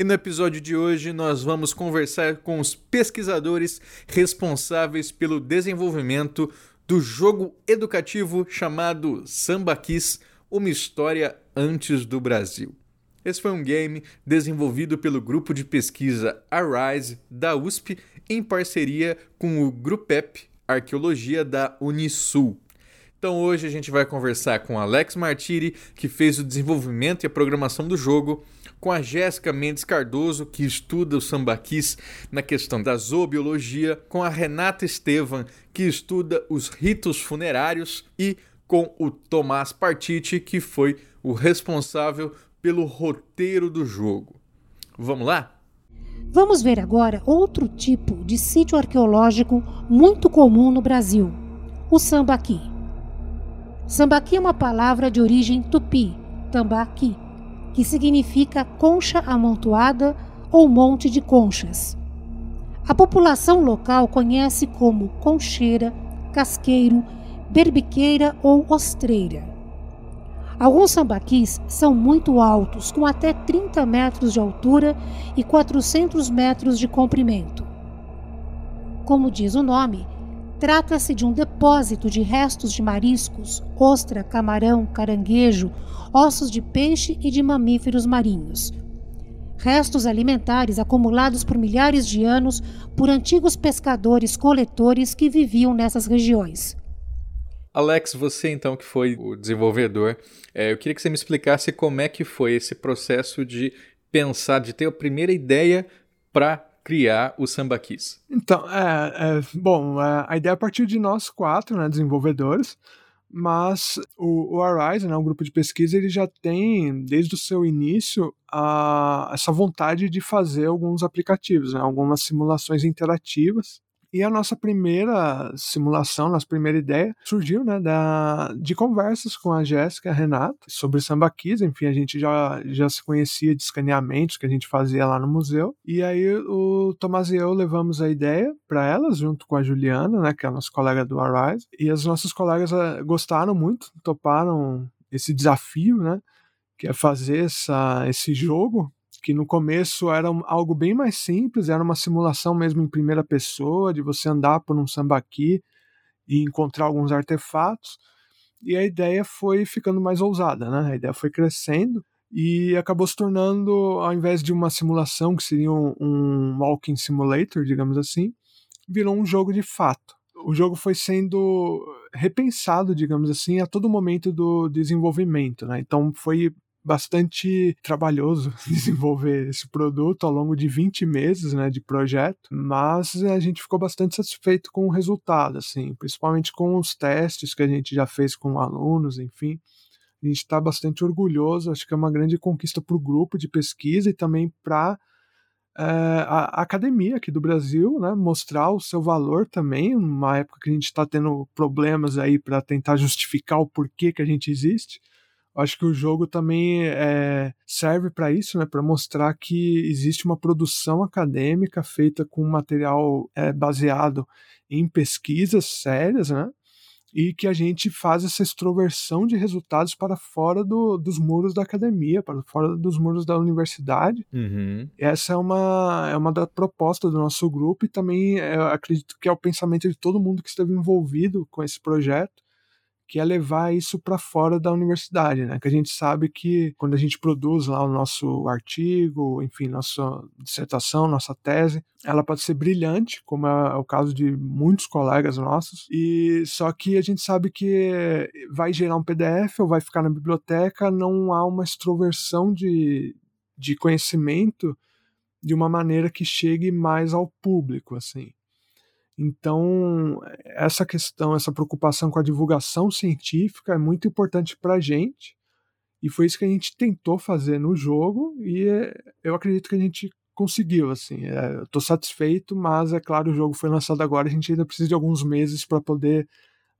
E no episódio de hoje nós vamos conversar com os pesquisadores responsáveis pelo desenvolvimento do jogo educativo chamado Sambaquis, uma história antes do Brasil. Esse foi um game desenvolvido pelo grupo de pesquisa Arise da USP em parceria com o Grupep Arqueologia da Unisul. Então hoje a gente vai conversar com Alex Martiri, que fez o desenvolvimento e a programação do jogo, com a Jéssica Mendes Cardoso, que estuda o sambaquis na questão da zoobiologia, com a Renata Estevan, que estuda os ritos funerários, e com o Tomás Partiti, que foi o responsável pelo roteiro do jogo. Vamos lá? Vamos ver agora outro tipo de sítio arqueológico muito comum no Brasil: o sambaqui. Sambaqui é uma palavra de origem tupi, tambaqui, que significa concha amontoada ou monte de conchas. A população local conhece como concheira, casqueiro, berbiqueira ou ostreira. Alguns sambaquis são muito altos, com até 30 metros de altura e 400 metros de comprimento. Como diz o nome, trata-se de um depósito de restos de mariscos, ostra, camarão, caranguejo, ossos de peixe e de mamíferos marinhos. Restos alimentares acumulados por milhares de anos por antigos pescadores-coletores que viviam nessas regiões. Alex, você então que foi o desenvolvedor, é, eu queria que você me explicasse como é que foi esse processo de pensar, de ter a primeira ideia para criar o Sambaquis. Então, é, é bom, é, a ideia partiu de nós quatro, né, desenvolvedores, mas o, o Arise, né, um grupo de pesquisa, ele já tem, desde o seu início, a, essa vontade de fazer alguns aplicativos, né, algumas simulações interativas e a nossa primeira simulação, nossa primeira ideia, surgiu né, da, de conversas com a Jéssica Renata sobre sambaquis. Enfim, a gente já, já se conhecia de escaneamentos que a gente fazia lá no museu. E aí o Tomás e eu levamos a ideia para elas, junto com a Juliana, né, que é a nossa colega do Arise. E as nossas colegas eh, gostaram muito, toparam esse desafio, né? Que é fazer essa, esse jogo que no começo era algo bem mais simples, era uma simulação mesmo em primeira pessoa, de você andar por um sambaqui e encontrar alguns artefatos. E a ideia foi ficando mais ousada, né? A ideia foi crescendo e acabou se tornando, ao invés de uma simulação que seria um, um walking simulator, digamos assim, virou um jogo de fato. O jogo foi sendo repensado, digamos assim, a todo momento do desenvolvimento, né? Então foi bastante trabalhoso desenvolver esse produto ao longo de 20 meses né, de projeto, mas a gente ficou bastante satisfeito com o resultado, assim, principalmente com os testes que a gente já fez com alunos, enfim. A gente está bastante orgulhoso, acho que é uma grande conquista para o grupo de pesquisa e também para é, eh, a, academia aqui do Brasil, né, mostrar o seu valor também, numa época que a gente está tendo problemas aí para tentar justificar o porquê que a gente existe acho que o jogo também é, serve para isso, né, para mostrar que existe uma produção acadêmica feita com material é, baseado em pesquisas sérias, né, e que a gente faz essa extroversão de resultados para fora do, dos muros da academia, para fora dos muros da universidade. Uhum. Essa é uma, é uma da proposta do nosso grupo e também é, acredito que é o pensamento de todo mundo que esteve envolvido com esse projeto que é levar isso para fora da universidade, né? Que a gente sabe que quando a gente produz lá o nosso artigo, enfim, nossa dissertação, nossa tese, ela pode ser brilhante, como é o caso de muitos colegas nossos, e só que a gente sabe que vai gerar um PDF ou vai ficar na biblioteca, não há uma extroversão de, de conhecimento de uma maneira que chegue mais ao público, assim. Então, essa questão, essa preocupação com a divulgação científica é muito importante para a gente, e foi isso que a gente tentou fazer no jogo, e eu acredito que a gente conseguiu, assim. É, tô satisfeito, mas é claro, o jogo foi lançado agora, a gente ainda precisa de alguns meses para poder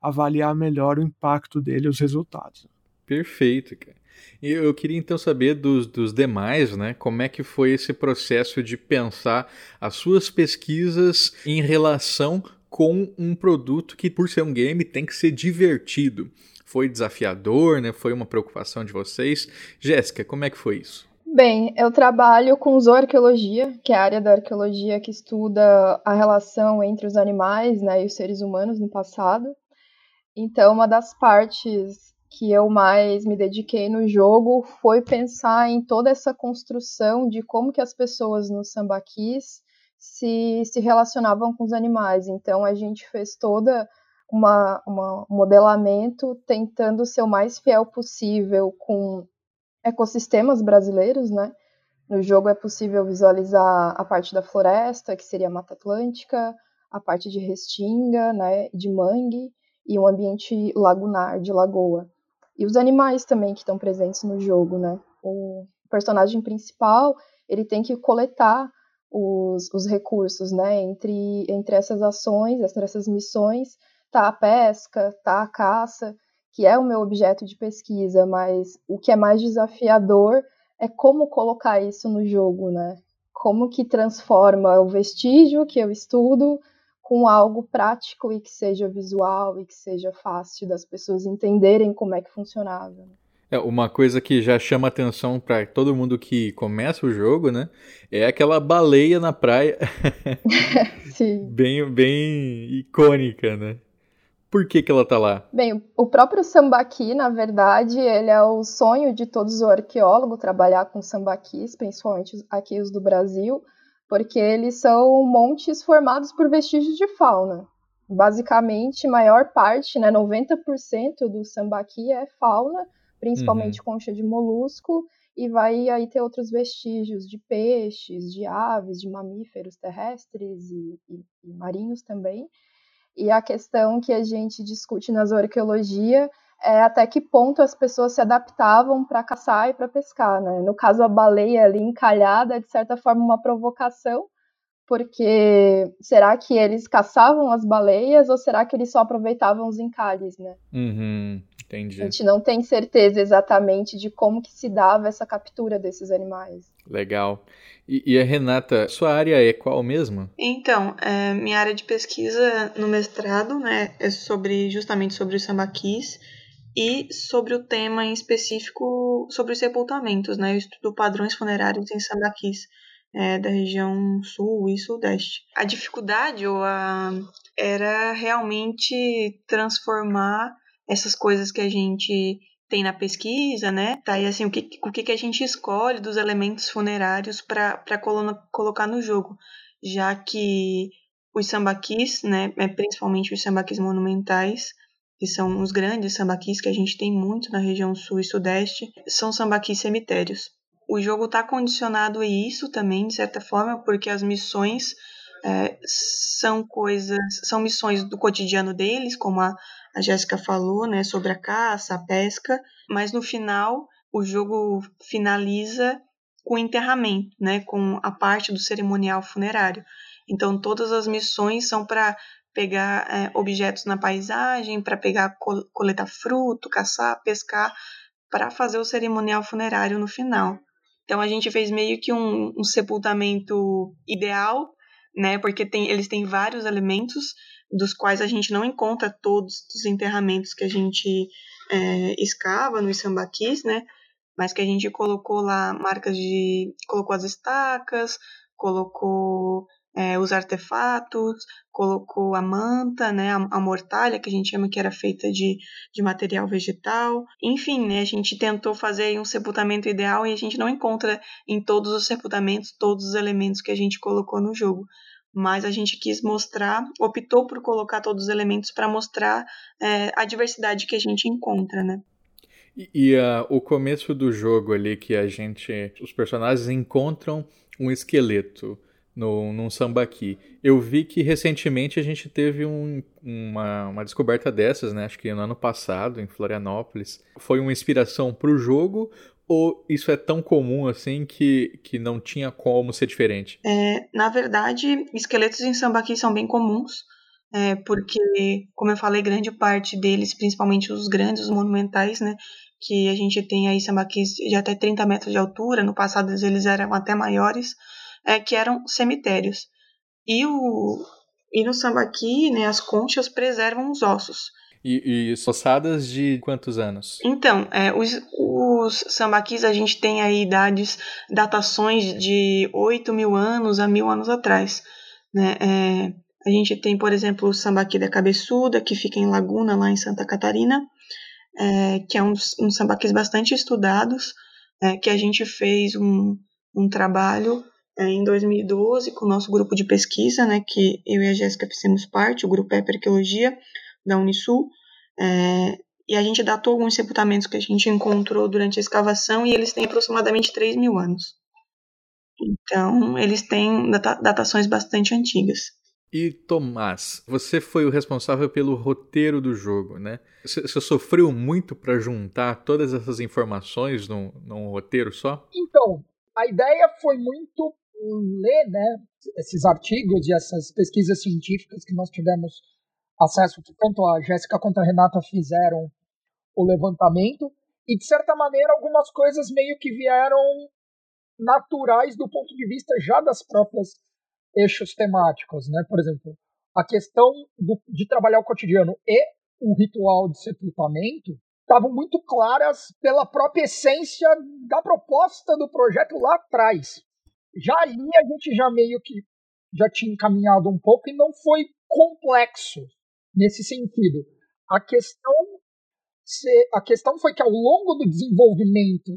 avaliar melhor o impacto dele os resultados. Perfeito, cara. E eu queria então saber dos, dos demais, né? Como é que foi esse processo de pensar as suas pesquisas em relação com um produto que, por ser um game, tem que ser divertido. Foi desafiador, né? Foi uma preocupação de vocês. Jéssica, como é que foi isso? Bem, eu trabalho com zooarqueologia, que é a área da arqueologia que estuda a relação entre os animais né, e os seres humanos no passado. Então, uma das partes que eu mais me dediquei no jogo foi pensar em toda essa construção de como que as pessoas no sambaquis se, se relacionavam com os animais. Então a gente fez toda uma, uma um modelamento tentando ser o mais fiel possível com ecossistemas brasileiros, né? No jogo é possível visualizar a parte da floresta, que seria a Mata Atlântica, a parte de restinga, né, de mangue e um ambiente lagunar, de lagoa. E os animais também que estão presentes no jogo, né? O personagem principal, ele tem que coletar os, os recursos, né? Entre, entre essas ações, entre essas missões, tá a pesca, tá a caça, que é o meu objeto de pesquisa, mas o que é mais desafiador é como colocar isso no jogo, né? Como que transforma o vestígio que eu estudo com algo prático e que seja visual e que seja fácil das pessoas entenderem como é que funcionava. Né? É, uma coisa que já chama atenção para todo mundo que começa o jogo, né? É aquela baleia na praia. Sim. bem, bem icônica, né? Por que, que ela tá lá? Bem, o próprio sambaqui, na verdade, ele é o sonho de todos os arqueólogos trabalhar com sambaquis, principalmente aqui os do Brasil, porque eles são montes formados por vestígios de fauna. Basicamente, maior parte, né, 90% do sambaqui é fauna, principalmente uhum. concha de molusco, e vai aí ter outros vestígios de peixes, de aves, de mamíferos terrestres e, e, e marinhos também. E a questão que a gente discute na zoarqueologia é até que ponto as pessoas se adaptavam para caçar e para pescar, né? No caso, a baleia ali encalhada é, de certa forma, uma provocação, porque será que eles caçavam as baleias ou será que eles só aproveitavam os encalhes, né? Uhum, entendi. A gente não tem certeza exatamente de como que se dava essa captura desses animais. Legal. E, e a Renata, sua área é qual mesmo? Então, é, minha área de pesquisa no mestrado, né, é sobre justamente sobre os sambaquis, e sobre o tema em específico sobre os sepultamentos, né? Eu estudo padrões funerários em sambaquis é, da região sul e sudeste. A dificuldade ou a, era realmente transformar essas coisas que a gente tem na pesquisa, né? Tá, e assim, o que, o que a gente escolhe dos elementos funerários para colocar no jogo, já que os sambaquis, né, é, principalmente os sambaquis monumentais, que são os grandes sambaquis que a gente tem muito na região sul e sudeste, são sambaquis cemitérios. O jogo está condicionado a isso também, de certa forma, porque as missões é, são coisas, são missões do cotidiano deles, como a, a Jéssica falou, né, sobre a caça, a pesca, mas no final o jogo finaliza com o enterramento, né, com a parte do cerimonial funerário. Então todas as missões são para pegar é, objetos na paisagem, para pegar coletar fruto, caçar, pescar, para fazer o cerimonial funerário no final. Então a gente fez meio que um, um sepultamento ideal, né? Porque tem, eles têm vários elementos dos quais a gente não encontra todos os enterramentos que a gente é, escava nos sambaquis, né? Mas que a gente colocou lá marcas de. colocou as estacas, colocou é, os artefatos, colocou a manta, né, a, a, mortalha, que a gente chama que era feita de, de material vegetal. Enfim, né, a gente tentou fazer um sepultamento ideal e a gente não encontra em todos os sepultamentos todos os elementos que a gente colocou no jogo. Mas a gente quis mostrar, optou por colocar todos os elementos para mostrar é, a diversidade que a gente encontra, né? E, e uh, o começo do jogo ali que a gente, os personagens encontram um esqueleto no, num sambaqui. Eu vi que recentemente a gente teve um, uma, uma descoberta dessas, né? Acho que no ano passado, em Florianópolis. Foi uma inspiração para o jogo ou isso é tão comum assim que, que não tinha como ser diferente? É, na verdade, esqueletos em sambaqui são bem comuns, é, porque, como eu falei, grande parte deles, principalmente os grandes, os monumentais, né, que a gente tem aí sambaquis de até 30 metros de altura, no passado eles eram até maiores, é, que eram cemitérios. E, o, e no sambaqui, né, as conchas preservam os ossos. E, e ossadas de quantos anos? Então, é, os, os sambaquis a gente tem aí idades, datações de 8 mil anos a mil anos atrás. Né? É, a gente tem, por exemplo, o sambaqui da Cabeçuda, que fica em Laguna, lá em Santa Catarina, é, que é um, um sambaquis bastante estudados, é, que a gente fez um, um trabalho em 2012 com o nosso grupo de pesquisa, né, que eu e a Jéssica fizemos parte, o grupo Eperquiologia da Unisul, é, e a gente datou alguns sepultamentos que a gente encontrou durante a escavação e eles têm aproximadamente 3 mil anos. Então, eles têm data datações bastante antigas. E Tomás, você foi o responsável pelo roteiro do jogo, né? Você sofreu muito para juntar todas essas informações num, num roteiro só? Então, a ideia foi muito ler né, esses artigos e essas pesquisas científicas que nós tivemos acesso, que tanto a Jéssica quanto a Renata fizeram o levantamento, e de certa maneira algumas coisas meio que vieram naturais do ponto de vista já das próprias eixos temáticos, né? Por exemplo, a questão do, de trabalhar o cotidiano e o ritual de sepultamento estavam muito claras pela própria essência da proposta do projeto lá atrás. Já ali a gente já meio que já tinha encaminhado um pouco e não foi complexo nesse sentido. A questão, a questão foi que ao longo do desenvolvimento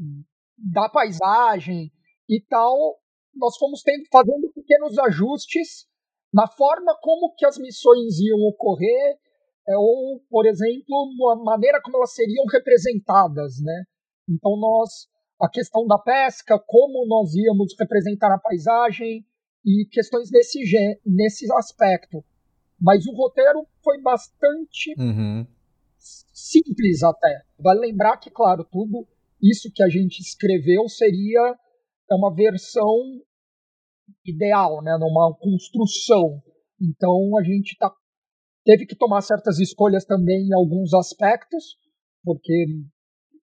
da paisagem e tal, nós fomos tendo, fazendo pequenos ajustes na forma como que as missões iam ocorrer, é, ou, por exemplo, na maneira como elas seriam representadas, né? Então nós a questão da pesca, como nós íamos representar a paisagem e questões desse, nesse aspecto. Mas o roteiro foi bastante uhum. simples até. Vale lembrar que, claro, tudo isso que a gente escreveu seria uma versão ideal, né, numa construção. Então a gente tá, teve que tomar certas escolhas também em alguns aspectos, porque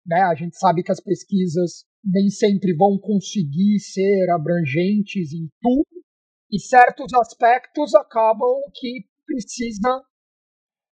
né, a gente sabe que as pesquisas nem sempre vão conseguir ser abrangentes em tudo, e certos aspectos acabam que precisa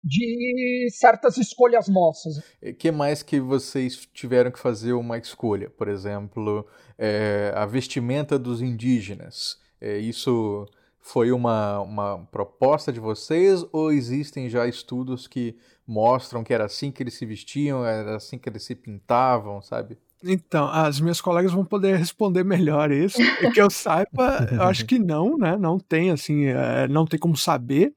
de certas escolhas nossas. O que mais que vocês tiveram que fazer uma escolha? Por exemplo, é, a vestimenta dos indígenas. É, isso foi uma, uma proposta de vocês ou existem já estudos que mostram que era assim que eles se vestiam, era assim que eles se pintavam, sabe? Então, as minhas colegas vão poder responder melhor isso. E que eu saiba, eu acho que não, né? Não tem, assim, é, não tem como saber.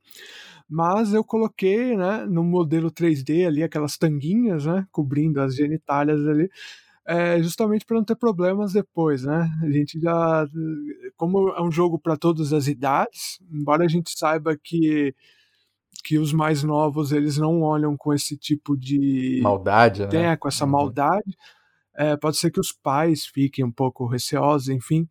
Mas eu coloquei, né, no modelo 3D ali, aquelas tanguinhas, né, cobrindo as genitálias ali, é, justamente para não ter problemas depois, né? A gente já, como é um jogo para todas as idades, embora a gente saiba que que os mais novos eles não olham com esse tipo de maldade, né? É, com essa uhum. maldade é, pode ser que os pais fiquem um pouco receosos, enfim.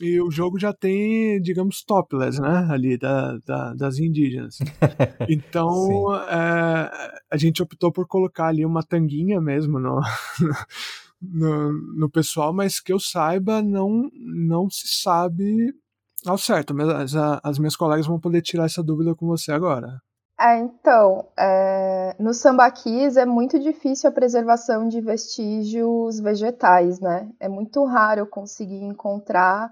E o jogo já tem, digamos, topless, né? Ali da, da das indígenas. Então é, a gente optou por colocar ali uma tanguinha mesmo no, no, no, pessoal, mas que eu saiba, não, não se sabe ao certo. Mas as, as minhas colegas vão poder tirar essa dúvida com você agora. É, então, é, no sambaquis é muito difícil a preservação de vestígios vegetais, né? É muito raro conseguir encontrar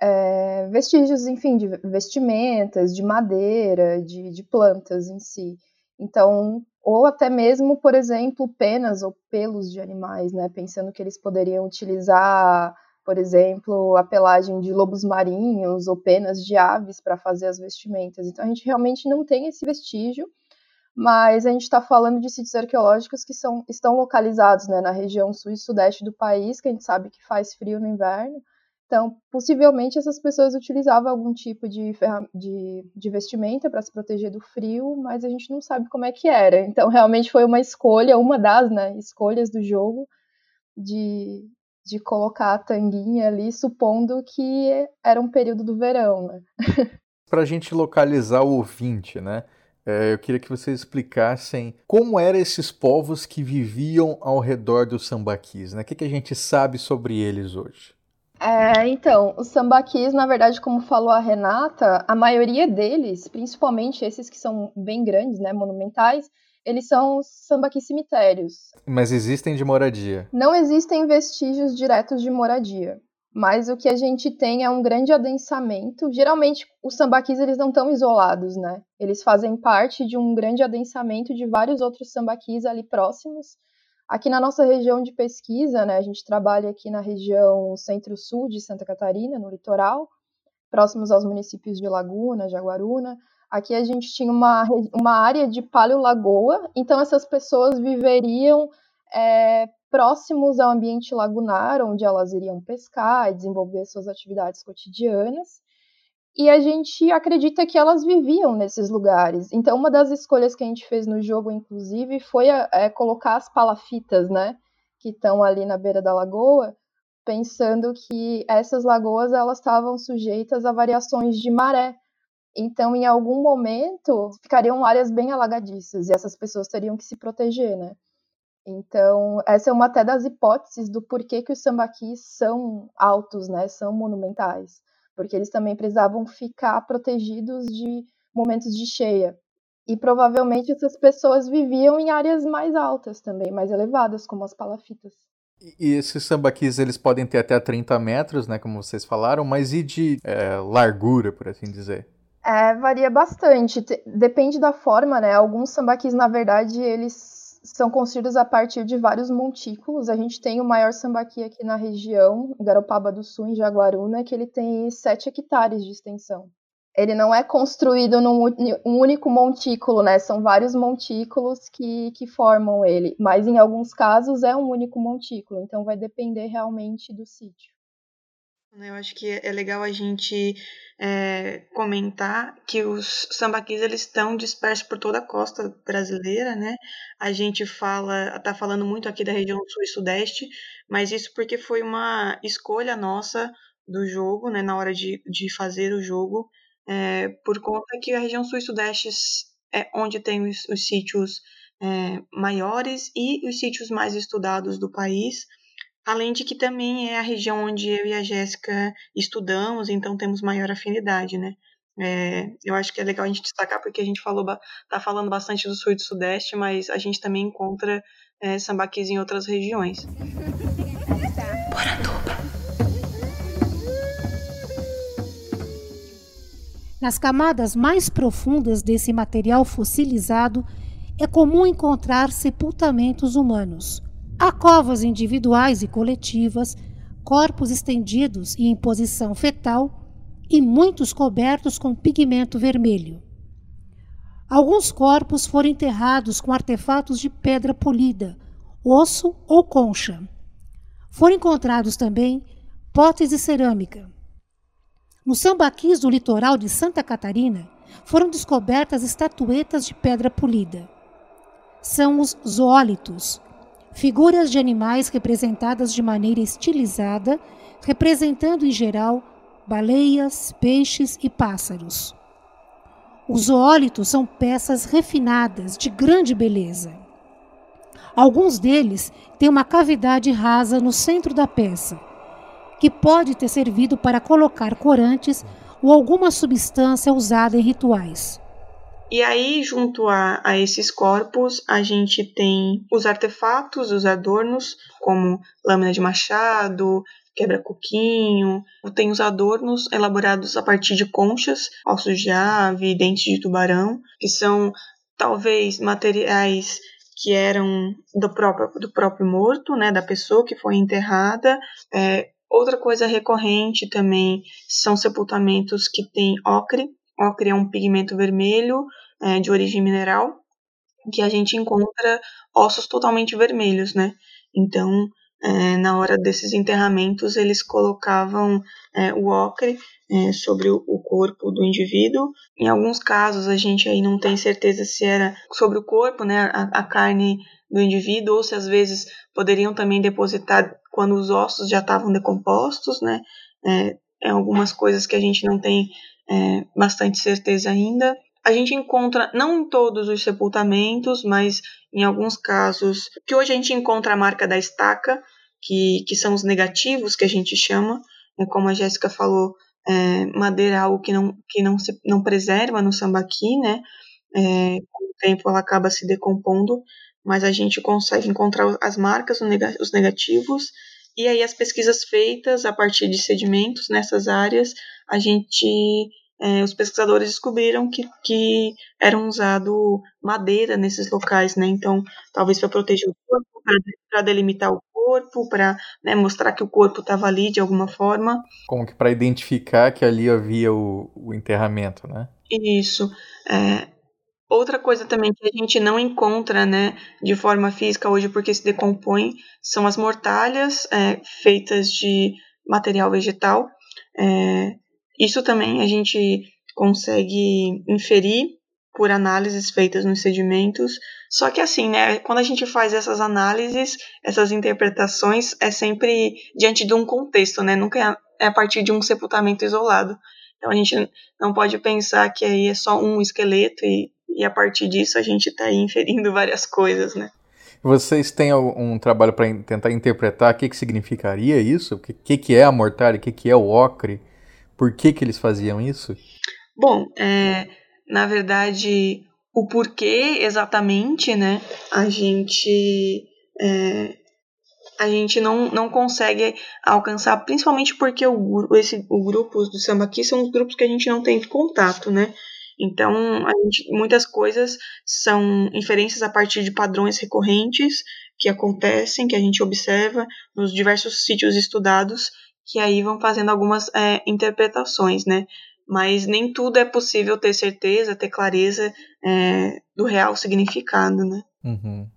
é, vestígios, enfim, de vestimentas, de madeira, de, de plantas em si. Então, ou até mesmo, por exemplo, penas ou pelos de animais, né? Pensando que eles poderiam utilizar por exemplo, a pelagem de lobos marinhos ou penas de aves para fazer as vestimentas. Então a gente realmente não tem esse vestígio, mas a gente está falando de sítios arqueológicos que são, estão localizados né, na região sul e sudeste do país, que a gente sabe que faz frio no inverno. Então, possivelmente essas pessoas utilizavam algum tipo de, de, de vestimenta para se proteger do frio, mas a gente não sabe como é que era. Então, realmente foi uma escolha, uma das né, escolhas do jogo, de de colocar a tanguinha ali, supondo que era um período do verão, né? Para a gente localizar o ouvinte, né? É, eu queria que vocês explicassem como eram esses povos que viviam ao redor dos sambaquis, né? O que, que a gente sabe sobre eles hoje? É, então, os sambaquis, na verdade, como falou a Renata, a maioria deles, principalmente esses que são bem grandes, né, monumentais, eles são sambaqui cemitérios. Mas existem de moradia? Não existem vestígios diretos de moradia. Mas o que a gente tem é um grande adensamento. Geralmente, os sambaquis eles não estão isolados, né? Eles fazem parte de um grande adensamento de vários outros sambaquis ali próximos. Aqui na nossa região de pesquisa, né, a gente trabalha aqui na região centro-sul de Santa Catarina, no litoral, próximos aos municípios de Laguna, Jaguaruna. Aqui a gente tinha uma, uma área de paleolagoa, então essas pessoas viveriam é, próximos ao ambiente lagunar, onde elas iriam pescar e desenvolver suas atividades cotidianas. E a gente acredita que elas viviam nesses lugares. Então, uma das escolhas que a gente fez no jogo, inclusive, foi é, colocar as palafitas, né, que estão ali na beira da lagoa, pensando que essas lagoas elas estavam sujeitas a variações de maré. Então, em algum momento, ficariam áreas bem alagadiças e essas pessoas teriam que se proteger, né? Então, essa é uma até das hipóteses do porquê que os sambaquis são altos, né? São monumentais, porque eles também precisavam ficar protegidos de momentos de cheia. E provavelmente essas pessoas viviam em áreas mais altas também, mais elevadas, como as palafitas. E esses sambaquis, eles podem ter até 30 metros, né, como vocês falaram, mas e de é, largura, por assim dizer? É, varia bastante. Depende da forma, né? Alguns sambaquis, na verdade, eles são construídos a partir de vários montículos. A gente tem o maior sambaqui aqui na região, Garopaba do Sul, em Jaguaruna, que ele tem 7 hectares de extensão. Ele não é construído num um único montículo, né? São vários montículos que, que formam ele. Mas em alguns casos é um único montículo, então vai depender realmente do sítio. Né, eu acho que é legal a gente é, comentar que os sambaquis eles estão dispersos por toda a costa brasileira, né? A gente fala, tá falando muito aqui da região sul e sudeste, mas isso porque foi uma escolha nossa do jogo, né? Na hora de, de fazer o jogo, é, por conta que a região sul e sudeste é onde tem os, os sítios é, maiores e os sítios mais estudados do país. Além de que também é a região onde eu e a Jéssica estudamos, então temos maior afinidade, né? É, eu acho que é legal a gente destacar porque a gente falou, tá falando bastante do sul e do sudeste, mas a gente também encontra é, sambaquis em outras regiões. Nas camadas mais profundas desse material fossilizado, é comum encontrar sepultamentos humanos, Há covas individuais e coletivas, corpos estendidos e em posição fetal e muitos cobertos com pigmento vermelho. Alguns corpos foram enterrados com artefatos de pedra polida, osso ou concha. Foram encontrados também potes de cerâmica. No sambaquis do litoral de Santa Catarina foram descobertas estatuetas de pedra polida. São os zoólitos, figuras de animais representadas de maneira estilizada, representando em geral baleias, peixes e pássaros. Os zoólitos são peças refinadas, de grande beleza. Alguns deles têm uma cavidade rasa no centro da peça, que pode ter servido para colocar corantes ou alguma substância usada em rituais. E aí, junto a, a esses corpos, a gente tem os artefatos, os adornos, como lâmina de machado, quebra-coquinho, tem os adornos elaborados a partir de conchas, ossos de ave, dentes de tubarão, que são talvez materiais que eram do próprio, do próprio morto, né, da pessoa que foi enterrada. É, outra coisa recorrente também são sepultamentos que têm ocre, Ocre é um pigmento vermelho é, de origem mineral que a gente encontra ossos totalmente vermelhos, né? Então, é, na hora desses enterramentos, eles colocavam é, o ocre é, sobre o, corpo do indivíduo. Em alguns casos, a gente aí não tem certeza se era sobre o corpo, né, a, a carne do indivíduo, ou se às vezes poderiam também depositar quando os ossos já estavam decompostos, né? É, é algumas coisas que a gente não tem é, bastante certeza ainda. A gente encontra, não em todos os sepultamentos, mas em alguns casos, que hoje a gente encontra a marca da estaca, que, que são os negativos que a gente chama, né, como a Jéssica falou, é, madeira é algo que não, que não, se, não preserva no sambaqui, né? É, com o tempo ela acaba se decompondo, mas a gente consegue encontrar as marcas, os negativos, e aí as pesquisas feitas a partir de sedimentos nessas áreas, a gente é, os pesquisadores descobriram que, que era usado madeira nesses locais, né? Então, talvez para proteger o corpo, para delimitar o corpo, para né, mostrar que o corpo estava ali de alguma forma. Como que para identificar que ali havia o, o enterramento, né? Isso. É, outra coisa também que a gente não encontra, né, de forma física hoje porque se decompõe, são as mortalhas é, feitas de material vegetal. É, isso também a gente consegue inferir por análises feitas nos sedimentos. Só que assim, né, quando a gente faz essas análises, essas interpretações, é sempre diante de um contexto, né? Nunca é a partir de um sepultamento isolado. Então a gente não pode pensar que aí é só um esqueleto e, e a partir disso a gente está inferindo várias coisas, né? Vocês têm um trabalho para tentar interpretar o que, que significaria isso? O que, que é a mortalha? O que, que é o ocre? Por que, que eles faziam isso? Bom, é, na verdade, o porquê exatamente, né? A gente é, a gente não, não consegue alcançar, principalmente porque o, esse, o grupo do samba aqui são os grupos que a gente não tem contato, né? Então, gente, muitas coisas são inferências a partir de padrões recorrentes que acontecem, que a gente observa nos diversos sítios estudados, que aí vão fazendo algumas é, interpretações, né? Mas nem tudo é possível ter certeza, ter clareza é, do real significado, né? Uhum.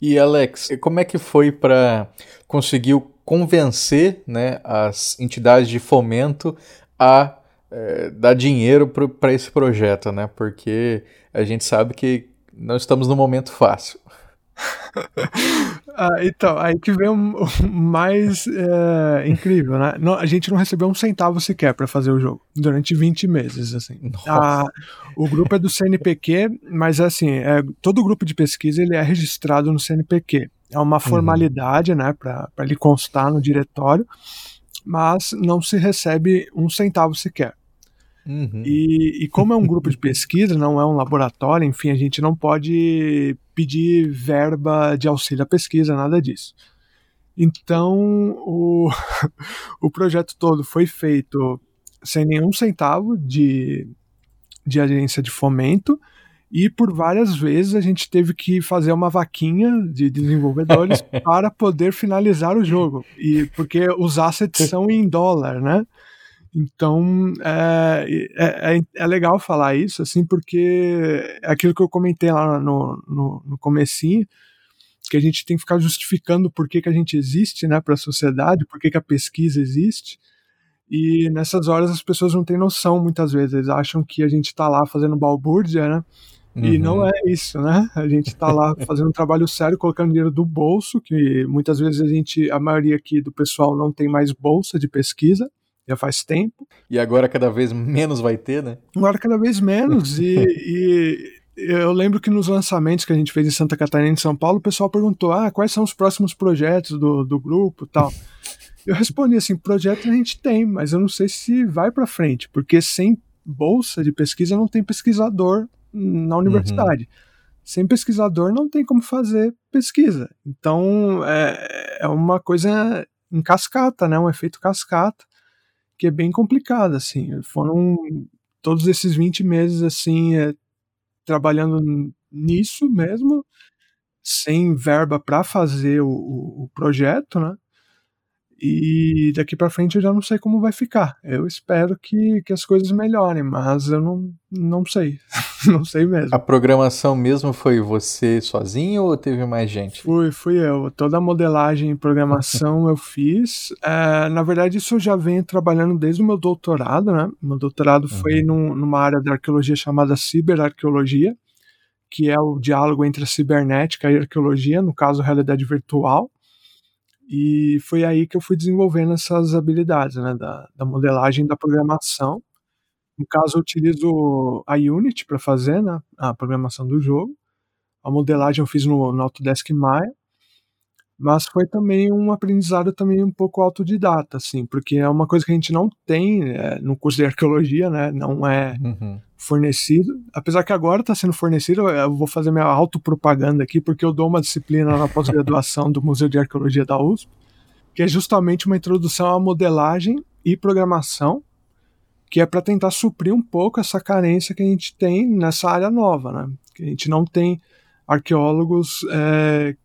E Alex, como é que foi para conseguir convencer né, as entidades de fomento a é, dar dinheiro para esse projeto, né? Porque a gente sabe que não estamos num momento fácil. ah, então, aí que vem o, mais é, incrível, né? Não, a gente não recebeu um centavo sequer para fazer o jogo durante 20 meses, assim. Ah, o grupo é do CNPq, mas assim, é, todo grupo de pesquisa ele é registrado no CNPq. É uma uhum. formalidade, uhum. né, para ele constar no diretório, mas não se recebe um centavo sequer. Uhum. E, e, como é um grupo de pesquisa, não é um laboratório, enfim, a gente não pode pedir verba de auxílio à pesquisa, nada disso. Então, o, o projeto todo foi feito sem nenhum centavo de, de agência de fomento, e por várias vezes a gente teve que fazer uma vaquinha de desenvolvedores para poder finalizar o jogo. E porque os assets são em dólar, né? Então é, é, é, é, legal falar isso, assim, porque é aquilo que eu comentei lá no, no, no comecinho, que a gente tem que ficar justificando por que, que a gente existe né, para a sociedade, por que, que a pesquisa existe. E nessas horas as pessoas não têm noção, muitas vezes. Eles acham que a gente está lá fazendo balbúrdia, né? Uhum. E não é isso, né? A gente está lá fazendo um trabalho sério, colocando dinheiro do bolso, que muitas vezes a gente, a maioria aqui do pessoal não tem mais bolsa de pesquisa já faz tempo. E agora cada vez menos vai ter, né? Agora cada vez menos. e, e, eu lembro que nos lançamentos que a gente fez em Santa Catarina e em São Paulo, o pessoal perguntou: ah, quais são os próximos projetos do, do grupo tal. Eu respondi assim: projeto a gente tem, mas eu não sei se vai para frente, porque sem bolsa de pesquisa não tem pesquisador na universidade. Uhum. Sem pesquisador não tem como fazer pesquisa. Então é, é uma coisa em cascata, né? Um efeito cascata que é bem complicado, assim. Foram todos esses 20 meses, assim, é, trabalhando nisso mesmo, sem verba para fazer o, o, projeto, né? E daqui para frente eu já não sei como vai ficar. Eu espero que, que as coisas melhorem, mas eu não, não sei. não sei mesmo. A programação mesmo foi você sozinho ou teve mais gente? Fui, fui eu. Toda a modelagem e programação eu fiz. É, na verdade, isso eu já venho trabalhando desde o meu doutorado, né? Meu doutorado uhum. foi num, numa área da arqueologia chamada ciberarqueologia, que é o diálogo entre a cibernética e a arqueologia, no caso, realidade virtual. E foi aí que eu fui desenvolvendo essas habilidades, né, da, da modelagem da programação. No caso, eu utilizo a Unity para fazer né, a programação do jogo. A modelagem eu fiz no, no Autodesk Maya mas foi também um aprendizado também um pouco autodidata, assim, porque é uma coisa que a gente não tem é, no curso de arqueologia, né, não é uhum. Fornecido, apesar que agora está sendo fornecido, eu vou fazer minha autopropaganda aqui, porque eu dou uma disciplina na pós-graduação do Museu de Arqueologia da USP, que é justamente uma introdução à modelagem e programação, que é para tentar suprir um pouco essa carência que a gente tem nessa área nova, né, que a gente não tem arqueólogos é,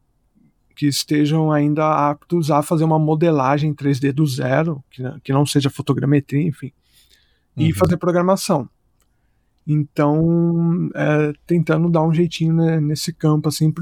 que estejam ainda aptos a fazer uma modelagem 3D do zero, que, que não seja fotogrametria, enfim, uhum. e fazer programação. Então, é, tentando dar um jeitinho né, nesse campo, assim,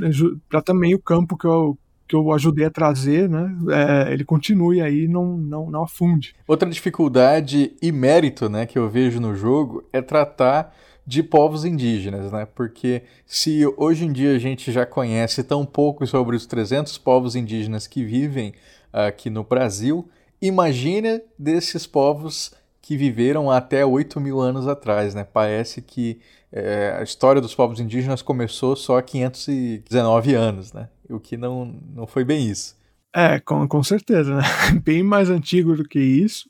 para também o campo que eu, que eu ajudei a trazer, né, é, ele continue aí não, não, não afunde. Outra dificuldade e mérito né, que eu vejo no jogo é tratar de povos indígenas, né? Porque se hoje em dia a gente já conhece tão pouco sobre os 300 povos indígenas que vivem aqui no Brasil, imagina desses povos que viveram até 8 mil anos atrás, né? Parece que é, a história dos povos indígenas começou só há 519 anos, né? O que não, não foi bem isso. É, com, com certeza, né? Bem mais antigo do que isso.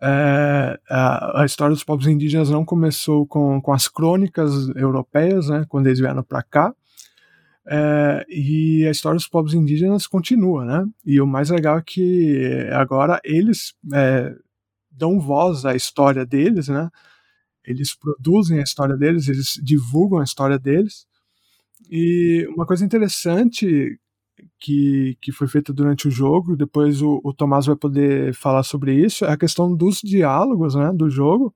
É, a, a, história dos povos indígenas não começou com, com as crônicas europeias, né, quando eles vieram para cá, é, e a história dos povos indígenas continua, né? E o mais legal é que agora eles é, dão voz à história deles, né? Eles produzem a história deles, eles divulgam a história deles. E uma coisa interessante que, que foi feita durante o jogo, depois o, o Tomás vai poder falar sobre isso, é a questão dos diálogos né, do jogo,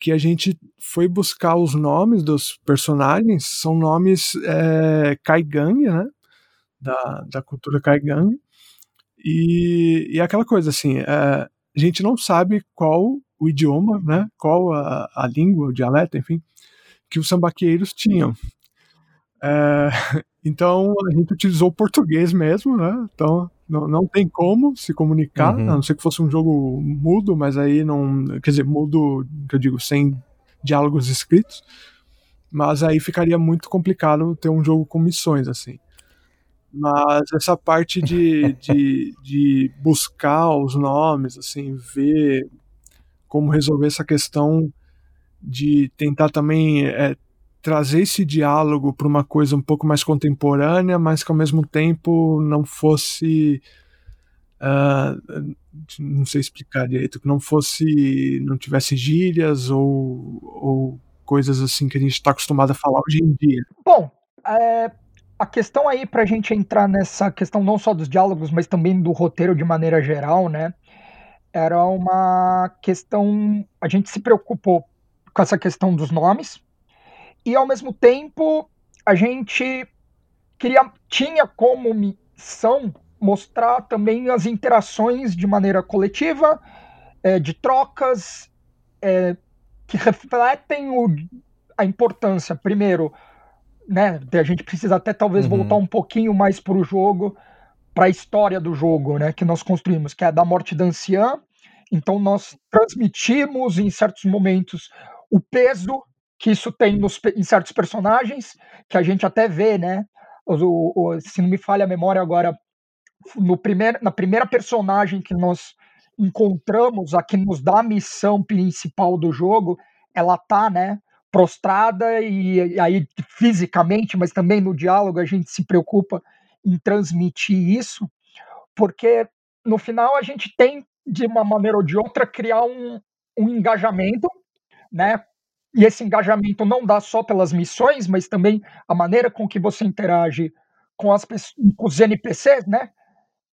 que a gente foi buscar os nomes dos personagens, são nomes é, Kaigang, né, da, da cultura Kaigang, e, e aquela coisa assim, é, a gente não sabe qual o idioma, né, qual a, a língua, o dialeto, enfim, que os sambaqueiros tinham. É, então a gente utilizou o português mesmo, né? Então não, não tem como se comunicar, uhum. a não ser que fosse um jogo mudo, mas aí não. Quer dizer, mudo, que eu digo, sem diálogos escritos. Mas aí ficaria muito complicado ter um jogo com missões, assim. Mas essa parte de, de, de buscar os nomes, assim, ver como resolver essa questão de tentar também é, trazer esse diálogo para uma coisa um pouco mais contemporânea, mas que ao mesmo tempo não fosse. Uh, não sei explicar direito, que não fosse. não tivesse gírias ou, ou coisas assim que a gente está acostumado a falar hoje em dia. Bom, é, a questão aí para a gente entrar nessa questão não só dos diálogos, mas também do roteiro de maneira geral, né? Era uma questão. A gente se preocupou com essa questão dos nomes, e ao mesmo tempo a gente queria, tinha como missão mostrar também as interações de maneira coletiva, é, de trocas é, que refletem o, a importância, primeiro, né, a gente precisa até talvez uhum. voltar um pouquinho mais para o jogo, para a história do jogo, né, que nós construímos, que é a da morte da anciã. Então nós transmitimos em certos momentos o peso que isso tem nos, em certos personagens, que a gente até vê, né? O, o, se não me falha a memória agora, no primeir, na primeira personagem que nós encontramos, a que nos dá a missão principal do jogo, ela tá, né? Prostrada e, e aí fisicamente, mas também no diálogo a gente se preocupa em transmitir isso, porque no final a gente tem, de uma maneira ou de outra, criar um, um engajamento, né, e esse engajamento não dá só pelas missões, mas também a maneira com que você interage com, as, com os NPCs, né?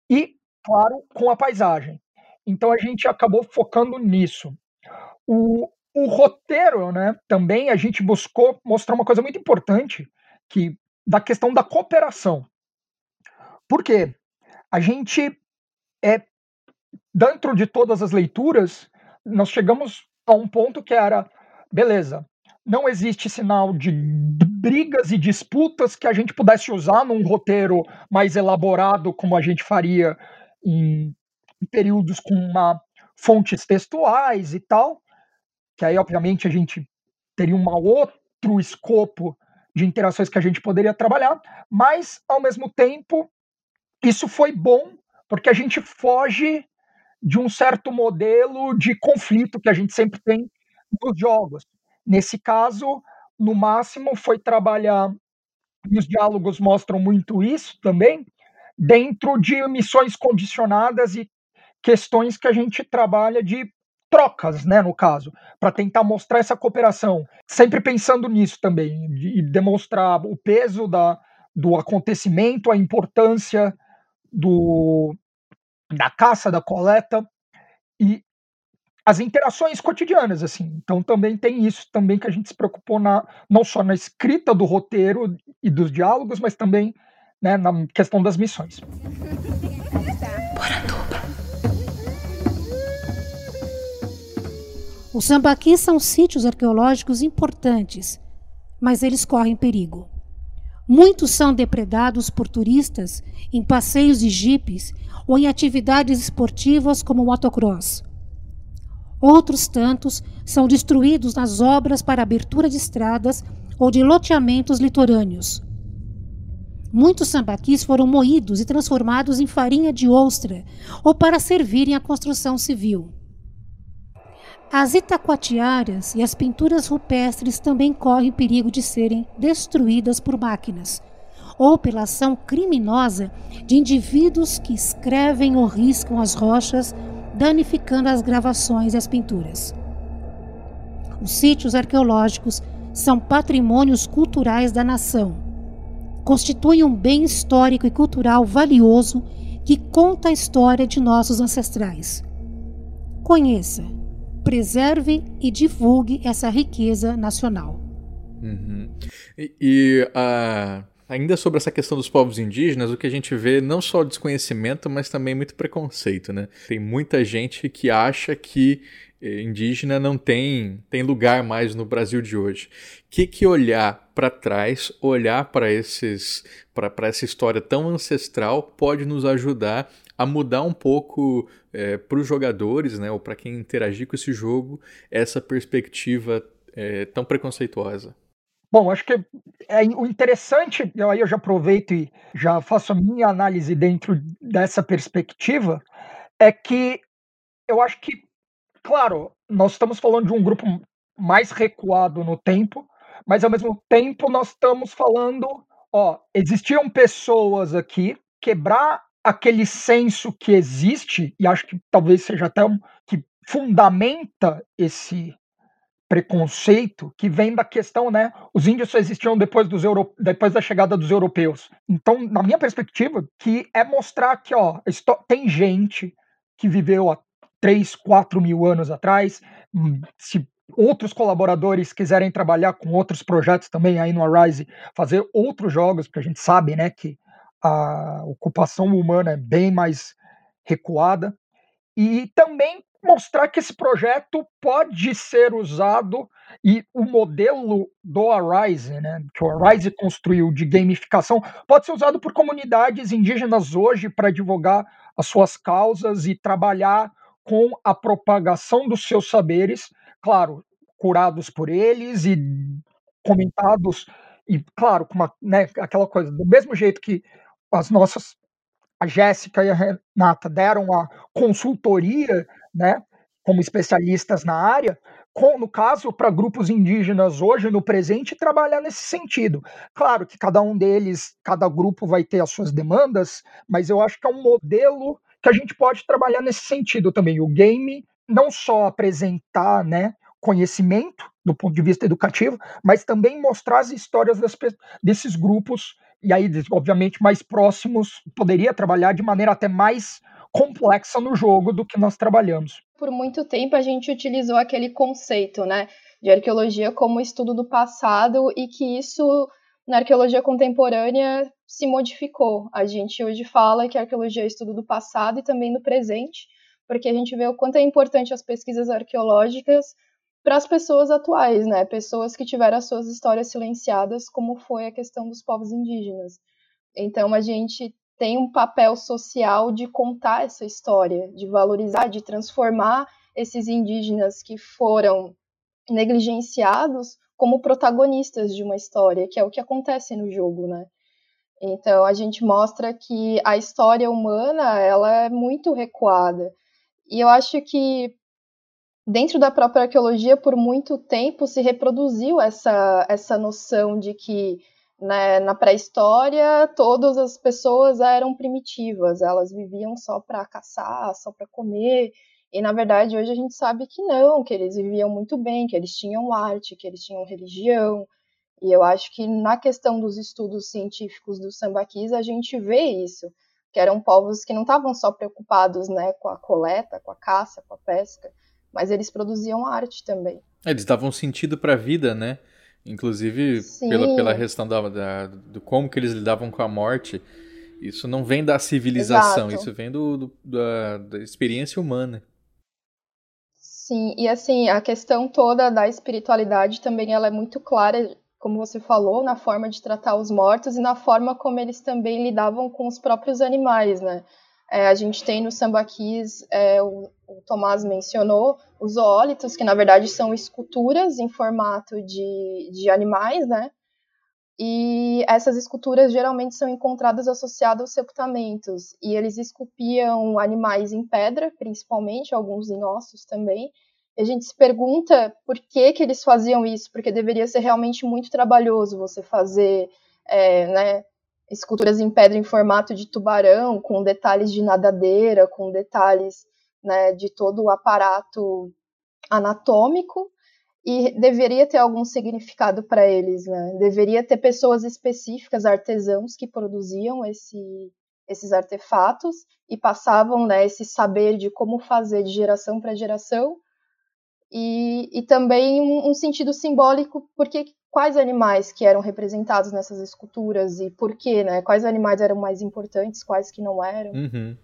E, claro, com a paisagem. Então a gente acabou focando nisso. O, o roteiro, né? Também a gente buscou mostrar uma coisa muito importante, que da questão da cooperação. Por quê? A gente é dentro de todas as leituras, nós chegamos a um ponto que era beleza, não existe sinal de brigas e disputas que a gente pudesse usar num roteiro mais elaborado, como a gente faria em, períodos com uma, fontes textuais e tal, que aí, obviamente, a gente teria um outro escopo de interações que a gente poderia trabalhar, mas, ao mesmo tempo, isso foi bom, porque a gente foge de um certo modelo de conflito que a gente sempre tem nos jogos. Nesse caso, no máximo, foi trabalhar, e os diálogos mostram muito isso também, dentro de missões condicionadas e questões que a gente trabalha de trocas, né, no caso, para tentar mostrar essa cooperação, sempre pensando nisso também, e demonstrar o peso da, do acontecimento, a importância do, da caça, da coleta e as interações cotidianas, assim. Então também tem isso também que a gente se preocupou na, não só na escrita do roteiro e dos diálogos, mas também né, na questão das missões. Os sambaquis são sítios arqueológicos importantes, mas eles correm perigo. Muitos são depredados por turistas em passeios de jipes ou em atividades esportivas como motocross. Outros tantos são destruídos nas obras para abertura de estradas ou de loteamentos litorâneos. Muitos sambaquis foram moídos e transformados em farinha de ostra ou para servirem à construção civil. As itacoatiárias e as pinturas rupestres também correm perigo de serem destruídas por máquinas ou pela ação criminosa de indivíduos que escrevem ou riscam as rochas, danificando as gravações e as pinturas. Os sítios arqueológicos são patrimônios culturais da nação. Constituem um bem histórico e cultural valioso que conta a história de nossos ancestrais. Conheça preserve e divulgue essa riqueza nacional. Uhum. E, e uh, ainda sobre essa questão dos povos indígenas, o que a gente vê não só desconhecimento, mas também muito preconceito, né? Tem muita gente que acha que eh, indígena não tem, tem lugar mais no Brasil de hoje. Que que olhar para trás, olhar para esses para essa história tão ancestral pode nos ajudar a mudar um pouco é, para os jogadores, né, ou para quem interagir com esse jogo, essa perspectiva é, tão preconceituosa? Bom, acho que é o interessante, aí eu já aproveito e já faço a minha análise dentro dessa perspectiva, é que eu acho que, claro, nós estamos falando de um grupo mais recuado no tempo, mas ao mesmo tempo nós estamos falando, ó, existiam pessoas aqui, quebrar aquele senso que existe, e acho que talvez seja até um que fundamenta esse preconceito que vem da questão, né? Os índios só existiam depois, dos euro, depois da chegada dos europeus. Então, na minha perspectiva, que é mostrar que, ó, tem gente que viveu há 3, 4 mil anos atrás. Hum, se outros colaboradores quiserem trabalhar com outros projetos também aí no Arise, fazer outros jogos, porque a gente sabe, né, que a ocupação humana é bem mais recuada, e também mostrar que esse projeto pode ser usado e o modelo do Arise, né, que o Arise construiu de gamificação, pode ser usado por comunidades indígenas hoje para advogar as suas causas e trabalhar com a propagação dos seus saberes, claro, curados por eles e comentados e claro, com uma, né, aquela coisa, do mesmo jeito que as nossas a Jéssica e a Renata deram a consultoria, né, como especialistas na área, com, no caso, para grupos indígenas hoje, no presente, trabalhar nesse sentido. Claro que cada um deles, cada grupo vai ter as suas demandas, mas eu acho que é um modelo que a gente pode trabalhar nesse sentido também. O game não só apresentar né, conhecimento do ponto de vista educativo, mas também mostrar as histórias das, desses grupos e aí, obviamente, mais próximos, poderia trabalhar de maneira até mais complexa no jogo do que nós trabalhamos. Por muito tempo a gente utilizou aquele conceito, né, de arqueologia como estudo do passado e que isso na arqueologia contemporânea se modificou. A gente hoje fala que a arqueologia é estudo do passado e também do presente, porque a gente vê o quanto é importante as pesquisas arqueológicas para as pessoas atuais, né? Pessoas que tiveram as suas histórias silenciadas, como foi a questão dos povos indígenas. Então a gente tem um papel social de contar essa história, de valorizar, de transformar esses indígenas que foram negligenciados como protagonistas de uma história, que é o que acontece no jogo, né? Então a gente mostra que a história humana ela é muito recuada. E eu acho que dentro da própria arqueologia, por muito tempo, se reproduziu essa, essa noção de que né, na pré-história todas as pessoas eram primitivas, elas viviam só para caçar, só para comer. E na verdade hoje a gente sabe que não, que eles viviam muito bem, que eles tinham arte, que eles tinham religião. E eu acho que na questão dos estudos científicos dos sambaquis a gente vê isso, que eram povos que não estavam só preocupados né, com a coleta, com a caça, com a pesca, mas eles produziam arte também. Eles davam sentido para a vida, né? Inclusive pela, pela questão da, da, do como que eles lidavam com a morte. Isso não vem da civilização, Exato. isso vem do, do da, da experiência humana. Sim, e assim, a questão toda da espiritualidade também ela é muito clara, como você falou, na forma de tratar os mortos e na forma como eles também lidavam com os próprios animais, né? É, a gente tem no sambaquis, é, o, o, Tomás mencionou, os zoólitos, que na verdade são esculturas em formato de, de animais, né? E essas esculturas geralmente são encontradas associadas aos sepultamentos. E eles esculpiam animais em pedra, principalmente, alguns em ossos também. E a gente se pergunta por que, que eles faziam isso, porque deveria ser realmente muito trabalhoso você fazer é, né, esculturas em pedra em formato de tubarão, com detalhes de nadadeira, com detalhes né, de todo o aparato anatômico, e deveria ter algum significado para eles, né? Deveria ter pessoas específicas, artesãos, que produziam esse, esses artefatos e passavam né, esse saber de como fazer de geração para geração, e, e também um, um sentido simbólico, porque quais animais que eram representados nessas esculturas e por quê, né? Quais animais eram mais importantes, quais que não eram. Uhum.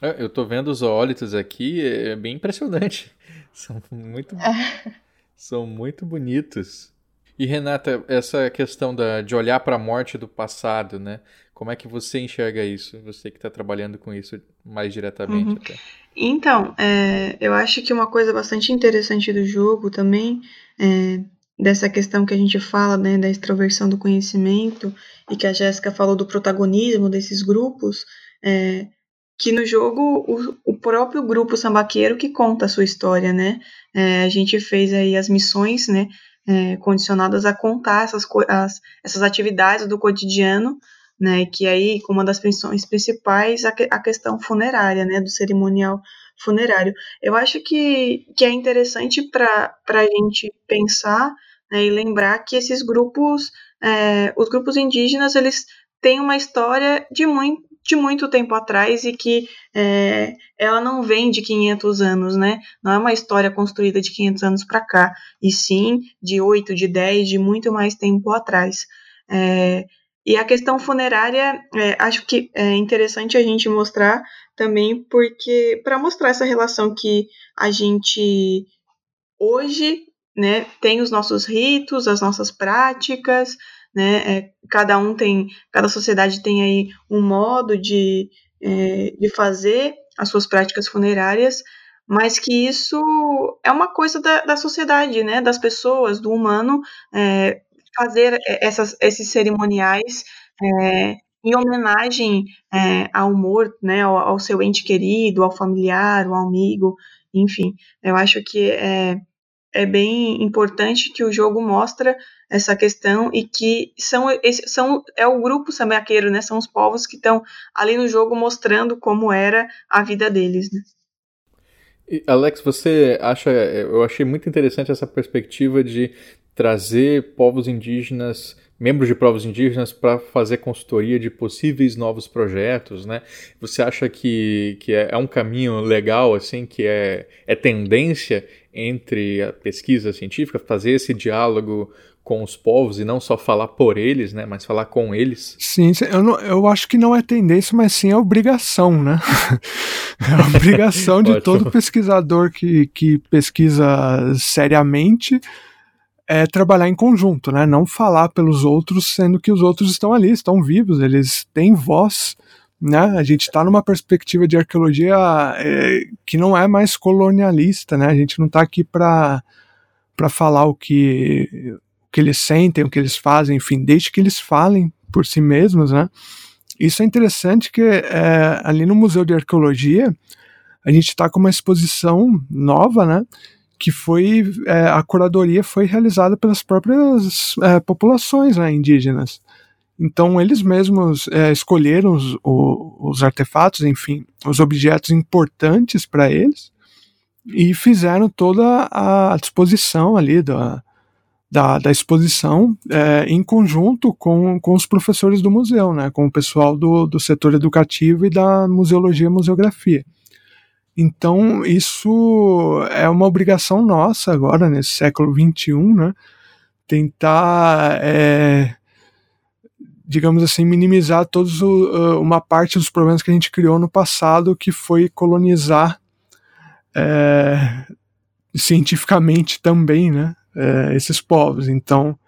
É, eu tô vendo os zoólitos aqui, é bem impressionante. São muito, é. são muito bonitos. E Renata, essa questão da, de olhar para a morte do passado, né? Como é que você enxerga isso? Você que está trabalhando com isso mais diretamente uhum. até. Então, é, eu acho que uma coisa bastante interessante do jogo também é, dessa questão que a gente fala, né, da extroversão do conhecimento, e que a Jéssica falou do protagonismo desses grupos, é, que no jogo o, o, próprio grupo sambaqueiro que conta a sua história, né? É, a gente fez aí as missões, né, é, condicionadas a contar essas, as, essas atividades do cotidiano, né, que aí, como uma das missões principais, a, a questão funerária, né, do cerimonial funerário. Eu acho que, que é interessante para a gente pensar né, e lembrar que esses grupos, é, os grupos indígenas, eles têm uma história de muito, de muito tempo atrás e que é, ela não vem de 500 anos, né? Não é uma história construída de 500 anos para cá, e sim de 8, de 10, de muito mais tempo atrás. É, e a questão funerária, é, acho que é interessante a gente mostrar também, porque para mostrar essa relação que a gente hoje né, tem os nossos ritos, as nossas práticas, né, é, cada um tem, cada sociedade tem aí um modo de, é, de fazer as suas práticas funerárias, mas que isso é uma coisa da, da sociedade, né, das pessoas, do humano, é, fazer essas, esses cerimoniais é, em homenagem é, ao morto, né, ao, ao, seu ente querido, ao familiar, ao amigo, enfim, eu acho que é, é bem importante que o jogo mostra essa questão e que são, são é o grupo sambaqueiro, né? São os povos que estão ali no jogo mostrando como era a vida deles, né? Alex, você acha? Eu achei muito interessante essa perspectiva de trazer povos indígenas membros de povos indígenas para fazer consultoria de possíveis novos projetos, né? Você acha que, que é, é um caminho legal, assim, que é, é tendência entre a pesquisa científica, fazer esse diálogo com os povos e não só falar por eles, né, mas falar com eles? Sim, eu, não, eu acho que não é tendência, mas sim é obrigação, né? É obrigação de todo pesquisador que, que pesquisa seriamente é trabalhar em conjunto, né? Não falar pelos outros, sendo que os outros estão ali, estão vivos, eles têm voz, né? A gente está numa perspectiva de arqueologia é, que não é mais colonialista, né? A gente não está aqui para para falar o que o que eles sentem, o que eles fazem, enfim, desde que eles falem por si mesmos, né? Isso é interessante que é, ali no Museu de Arqueologia a gente está com uma exposição nova, né? Que foi é, a curadoria foi realizada pelas próprias é, populações né, indígenas. Então eles mesmos é, escolheram os, os, artefatos, enfim, os objetos importantes para eles e fizeram toda a disposição ali da, da, da exposição é, em conjunto com, com os professores do museu, né, com o pessoal do, do setor educativo e da museologia e museografia. Então, isso é uma obrigação nossa agora, nesse século XXI, né, tentar, é, digamos assim, minimizar todos o, uma parte dos problemas que a gente criou no passado, que foi colonizar é, cientificamente também, né, é, esses povos. Então,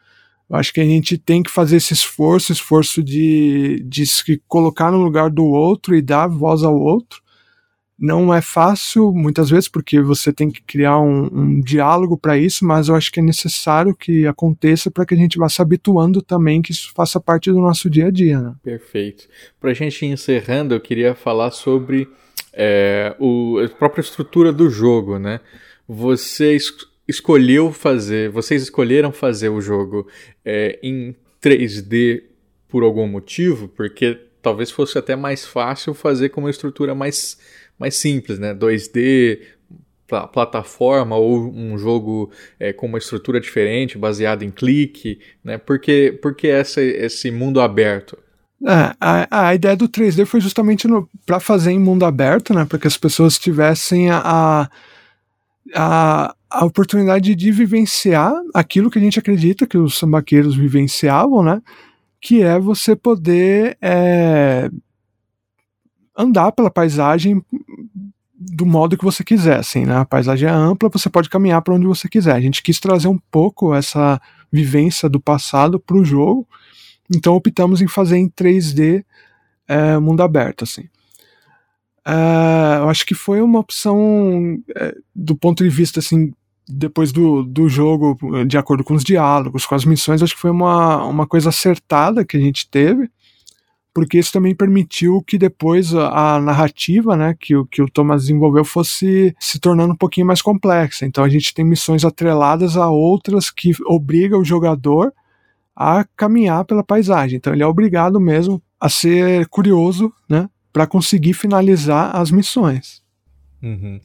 eu acho que a gente tem que fazer esse esforço, esforço de, de se colocar no lugar do outro e dar voz ao outro. Não é fácil, muitas vezes, porque você tem que criar um, um diálogo para isso, mas eu acho que é necessário que aconteça para que a gente vá se habituando também, que isso faça parte do nosso dia a dia. Né? Perfeito. Para a gente encerrando, eu queria falar sobre é, o, a própria estrutura do jogo, né? Você escolheu fazer, vocês escolheram fazer o jogo é, em 3D por algum motivo? Porque talvez fosse até mais fácil fazer com uma estrutura mais, mais simples, né? 2D, plataforma ou um jogo é, com uma estrutura diferente, baseado em clique, né? Porque, porque essa, esse mundo aberto? É, a, a ideia do 3D foi justamente para fazer em mundo aberto, né? Para que as pessoas tivessem a, a, a oportunidade de vivenciar aquilo que a gente acredita que os sambaqueiros vivenciavam, né? Que é você poder é, andar pela paisagem do modo que você quiser, assim, né? A paisagem é ampla, você pode caminhar para onde você quiser. A gente quis trazer um pouco essa vivência do passado para o jogo, então optamos em fazer em 3D é, mundo aberto, assim. Uh, eu acho que foi uma opção uh, do ponto de vista assim depois do, do jogo de acordo com os diálogos com as missões acho que foi uma, uma coisa acertada que a gente teve porque isso também permitiu que depois a, narrativa né que, o, que o Thomas desenvolveu fosse se tornando um pouquinho mais complexa então a gente tem missões atreladas a outras que obriga o jogador a caminhar pela paisagem então ele é obrigado mesmo a ser curioso né para conseguir finalizar as missões. Uhum.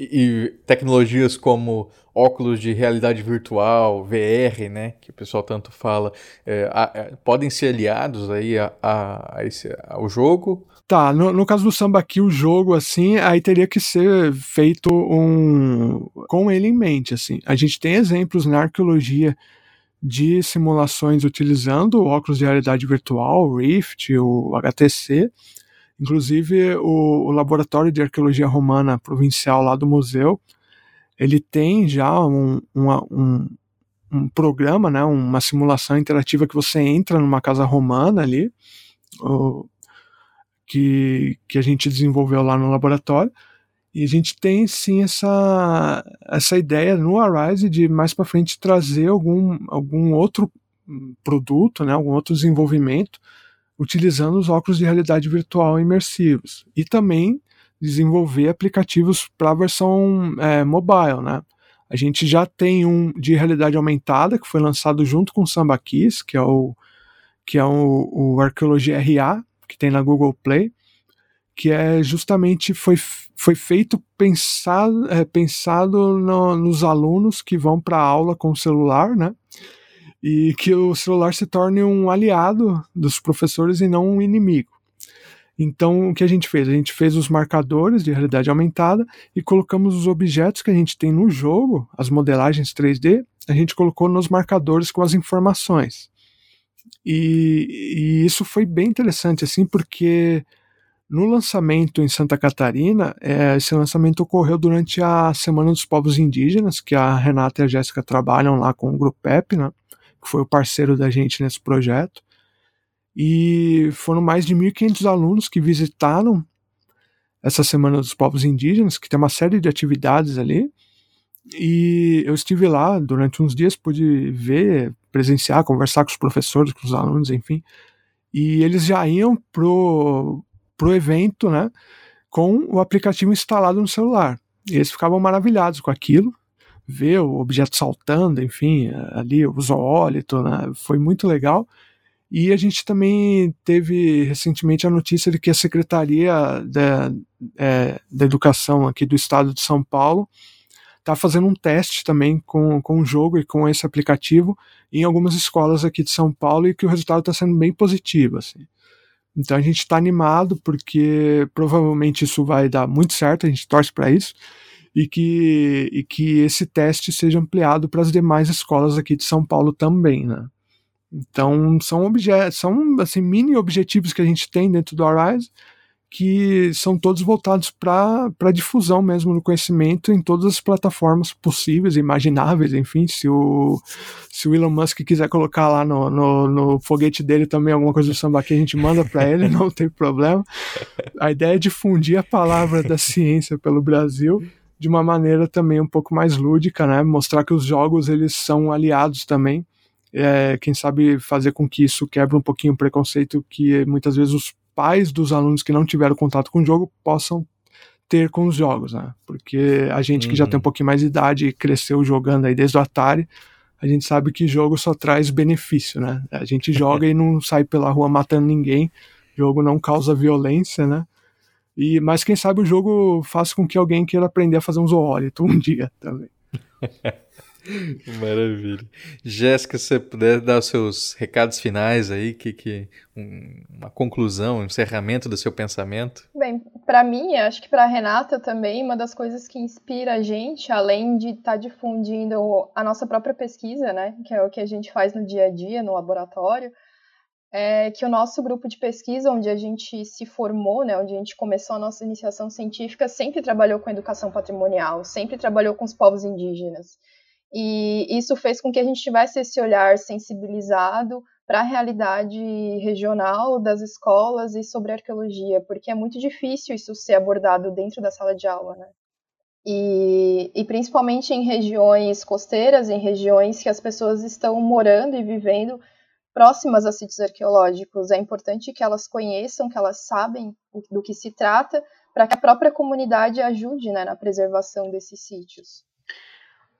E, tecnologias como óculos de realidade virtual, VR, né, que o pessoal tanto fala, é, a, a, podem ser aliados aí a, a, esse, ao jogo? Tá, no, no, caso do samba aqui, o jogo, assim, aí teria que ser feito um com ele em mente, assim. A gente tem exemplos na arqueologia de simulações utilizando óculos de realidade virtual, o Rift, o HTC, Inclusive, o, o, Laboratório de Arqueologia Romana Provincial lá do museu, ele tem já um, uma, um, um programa, né, uma simulação interativa que você entra numa casa romana ali, o, que, que a gente desenvolveu lá no laboratório, e a gente tem sim essa, essa ideia no Arise de mais para frente trazer algum, algum outro produto, né, algum outro desenvolvimento utilizando os óculos de realidade virtual imersivos e também desenvolver aplicativos para a versão é, mobile, né? A gente já tem um de realidade aumentada que foi lançado junto com o Samba Keys, que é o que é o, o Arqueologia RA, que tem na Google Play, que é justamente foi, foi feito pensado, é, pensado no, nos alunos que vão para a aula com o celular, né? E que o celular se torne um aliado dos professores e não um inimigo. Então, o que a gente fez? A gente fez os marcadores de realidade aumentada e colocamos os objetos que a gente tem no jogo, as modelagens 3D, a gente colocou nos marcadores com as informações. E, e isso foi bem interessante, assim, porque No lançamento em Santa Catarina, é, esse lançamento ocorreu durante a Semana dos Povos Indígenas, que a Renata e a Jéssica trabalham lá com o Grupo PEP, né, que foi o parceiro da gente nesse projeto. E foram mais de 1.500 alunos que visitaram essa Semana dos Povos Indígenas, que tem uma série de atividades ali. E eu estive lá durante uns dias, pude ver, presenciar, conversar com os professores, com os alunos, enfim. E eles já iam pro, pro evento, né, com o aplicativo instalado no celular. E eles ficavam maravilhados com aquilo, ver o objeto saltando, enfim, ali o zoólito, né, foi muito legal. E a gente também teve recentemente a notícia de que a Secretaria da, é, da Educação aqui do Estado de São Paulo está fazendo um teste também com, com o jogo e com esse aplicativo em algumas escolas aqui de São Paulo e que o resultado está sendo bem positivo. Assim. Então a gente está animado porque provavelmente isso vai dar muito certo, a gente torce para isso e que, e que esse teste seja ampliado para as demais escolas aqui de São Paulo também, né? Então são objetos, são assim mini objetivos que a gente tem dentro do Arise que são todos voltados para difusão mesmo do conhecimento em todas as plataformas possíveis imagináveis, enfim, se o, se o Elon Musk quiser colocar lá no, no, no foguete dele também alguma coisa do samba que a gente manda para ele, não tem problema. A ideia é difundir a palavra da ciência pelo Brasil de uma maneira também um pouco mais lúdica, né? Mostrar que os jogos eles são aliados também é, quem sabe fazer com que isso quebre um pouquinho o preconceito que muitas vezes os pais dos alunos que não tiveram contato com o jogo possam ter com os jogos, né? Porque a gente uhum. que já tem um uhum. pouquinho mais de idade e cresceu jogando aí desde o Atari, a gente sabe que jogo só traz benefício, né? A gente joga e não sai pela rua matando ninguém, jogo não causa violência, né? E, mas quem sabe o jogo faça com que alguém queira aprender a fazer um zoólito um dia também. Maravilha. Jéssica, se você puder dar os seus recados finais aí, que, que um, uma conclusão, um encerramento do seu pensamento. Bem, para mim, acho que para Renata também, uma das coisas que inspira a gente, além de estar tá difundindo a nossa própria pesquisa, né, que é o que a gente faz no dia a dia, no laboratório, é que o nosso grupo de pesquisa, onde a gente se formou, né, onde a gente começou a nossa iniciação científica, sempre trabalhou com educação patrimonial, sempre trabalhou com os povos indígenas. E isso fez com que a gente tivesse esse olhar sensibilizado para a realidade regional das escolas e sobre arqueologia, porque é muito difícil isso ser abordado dentro da sala de aula, né? E, e, principalmente em regiões costeiras, em regiões que as pessoas estão morando e vivendo próximas a sítios arqueológicos. É importante que elas conheçam, que elas sabem do que se trata, para que a própria comunidade ajude né, na preservação desses sítios.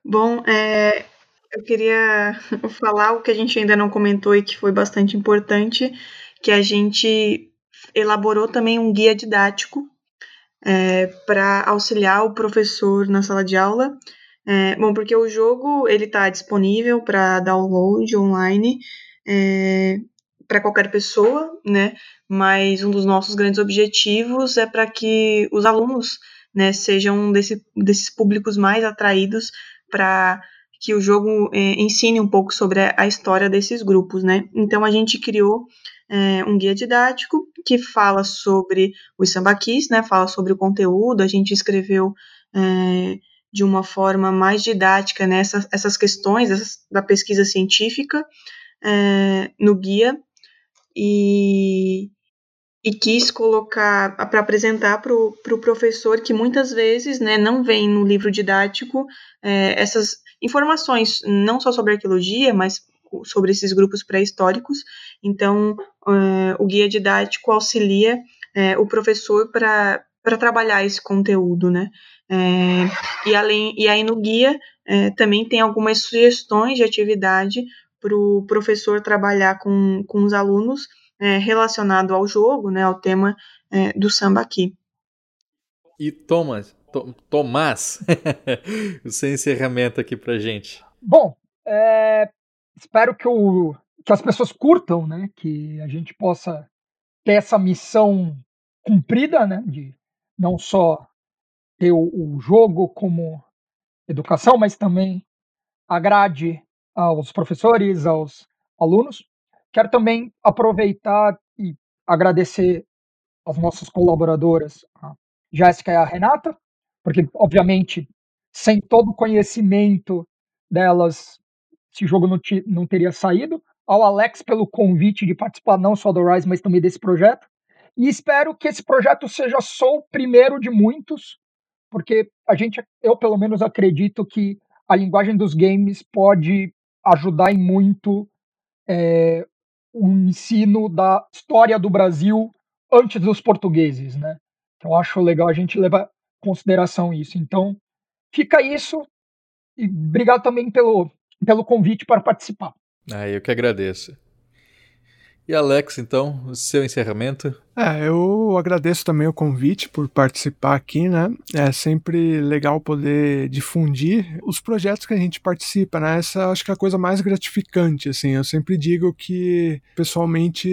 Bom, é, eu queria falar o que a gente ainda não comentou e que foi bastante importante, que a gente elaborou também um guia didático é, para auxiliar o professor na sala de aula. É, bom, porque o jogo ele está disponível para download online é, para qualquer pessoa, né? Mas um dos nossos grandes objetivos é para que os alunos né, sejam desse, desses públicos mais atraídos para que o jogo é, ensine um pouco sobre a, história desses grupos, né? Então a gente criou é, um guia didático que fala sobre os sambaquis, né? Fala sobre o conteúdo. A gente escreveu é, de uma forma mais didática né, essas questões essas, da pesquisa científica é, no guia e e quis colocar para apresentar para o pro professor que muitas vezes né, não vem no livro didático é, essas informações, não só sobre arqueologia, mas sobre esses grupos pré-históricos. Então, é, o guia didático auxilia o professor para trabalhar esse conteúdo, né? É, e, além, e aí no guia é, também tem algumas sugestões de atividade para o professor trabalhar com, com os alunos é, relacionado ao jogo, né, ao tema é, do samba aqui. E Thomas, to, Tomás, o seu encerramento aqui pra gente. Bom, é, espero que, o, que as pessoas curtam, né, que a gente possa ter essa missão cumprida, né, de não só ter o, o jogo como educação, mas também agrade aos professores, aos alunos. Quero também aproveitar e agradecer as nossas colaboradoras, a Jéssica e a Renata, porque, obviamente, sem todo o conhecimento delas, esse jogo não, não teria saído. Ao Alex pelo convite de participar não só do Rise, mas também desse projeto. E espero que esse projeto seja só o primeiro de muitos, porque a gente, eu pelo menos acredito que a linguagem dos games pode ajudar em muito é, o ensino da história do Brasil antes dos portugueses, né? Então acho legal a gente levar em consideração isso. Então fica isso e obrigado também pelo, pelo convite para participar. Ah, eu que agradeço. E Alex, então, o seu encerramento? É, eu agradeço também o convite por participar aqui, né? É sempre legal poder difundir os projetos que a gente participa, né? Essa acho que é a coisa mais gratificante, assim. Eu sempre digo que, pessoalmente,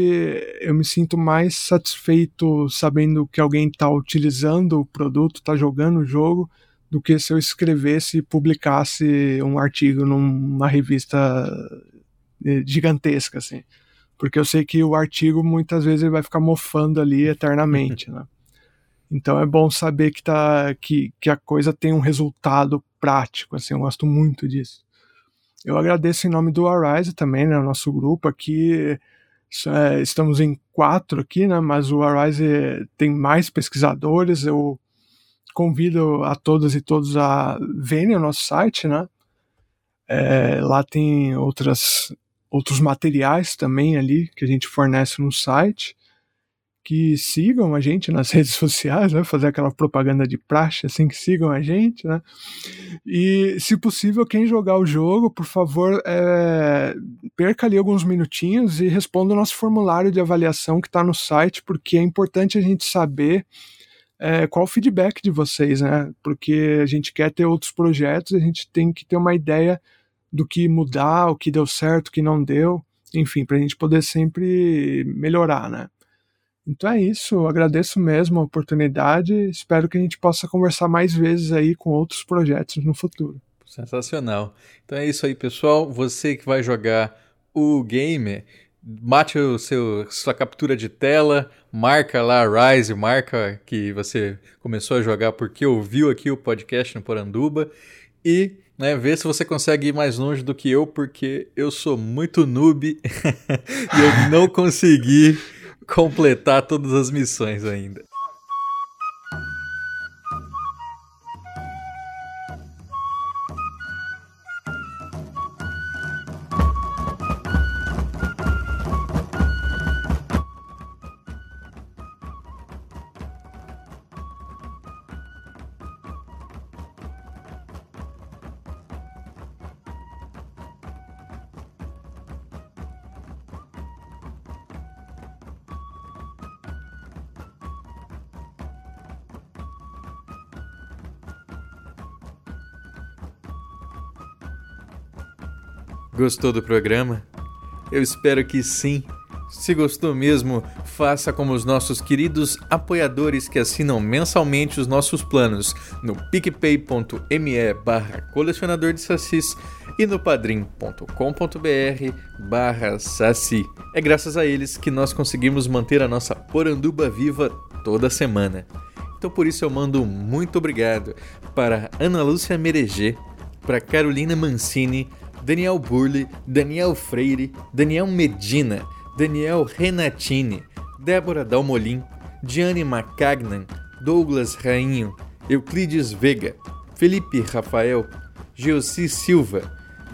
eu me sinto mais satisfeito sabendo que alguém está utilizando o produto, está jogando o jogo, do que se eu escrevesse e publicasse um artigo numa revista eh, gigantesca, assim porque eu sei que o artigo muitas vezes ele vai ficar mofando ali eternamente, né? Então é bom saber que, tá, que, que a coisa tem um resultado prático, assim, eu gosto muito disso. Eu agradeço em nome do Arise também, né, o nosso grupo aqui, é, estamos em quatro aqui, né, mas o Arise tem mais pesquisadores, eu convido a todas e todos a verem o nosso site, né, é, lá tem outras outros materiais também ali que a gente fornece no site. Que sigam a gente nas redes sociais, né? Fazer aquela propaganda de praxe, assim, que sigam a gente, né? E, se possível, quem jogar o jogo, por favor, é, perca ali alguns minutinhos e responda o nosso formulário de avaliação que está no site, porque é importante a gente saber é, qual o feedback de vocês, né? Porque a gente quer ter outros projetos, a gente tem que ter uma ideia do que mudar, o que deu certo, o que não deu, enfim, para a gente poder sempre melhorar, né? Então é isso, agradeço mesmo a oportunidade, espero que a gente possa conversar mais vezes aí com outros projetos no futuro. Sensacional. Então é isso aí, pessoal. Você que vai jogar o game, mate o seu sua captura de tela, marca lá Rise, marca que você começou a jogar porque ouviu aqui o podcast no Poranduba e né, ver se você consegue ir mais longe do que eu, porque eu sou muito noob e eu não consegui completar todas as missões ainda. Gostou do programa? Eu espero que sim. Se gostou mesmo, faça como os nossos queridos apoiadores que assinam mensalmente os nossos planos no picpay.me barra colecionador de sacis e no padrim.com.br barra saci. É graças a eles que nós conseguimos manter a nossa poranduba viva toda semana. Então por isso eu mando muito obrigado para Ana Lúcia Mereger, para Carolina Mancini, Daniel Burley, Daniel Freire, Daniel Medina, Daniel Renatini, Débora Dalmolin, Diane Macagnan, Douglas Rainho, Euclides Vega, Felipe Rafael, Geossi Silva,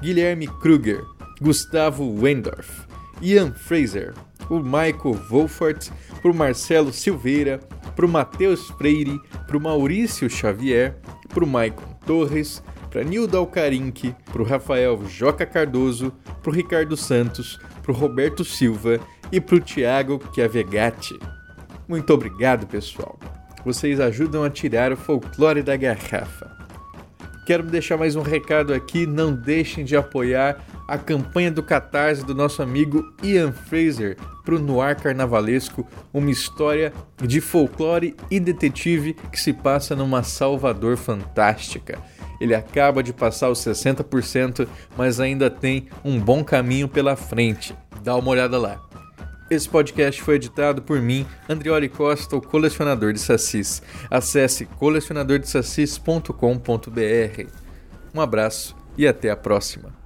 Guilherme Kruger, Gustavo Wendorf, Ian Fraser, o Michael Wolfort, pro Marcelo Silveira, pro Matheus Freire, pro Maurício Xavier, pro Maicon Torres, para Nildo Alcarinque, para o Rafael Joca Cardoso, para o Ricardo Santos, para o Roberto Silva e para o Thiago Chiavegatti. Muito obrigado, pessoal. Vocês ajudam a tirar o folclore da garrafa. Quero deixar mais um recado aqui: não deixem de apoiar a campanha do Catarse do nosso amigo Ian Fraser para o Noir Carnavalesco, uma história de folclore e detetive que se passa numa Salvador fantástica. Ele acaba de passar os 60%, mas ainda tem um bom caminho pela frente. Dá uma olhada lá. Esse podcast foi editado por mim, Andrioli Costa, o colecionador de sacis. Acesse colecionadordesacis.com.br. Um abraço e até a próxima.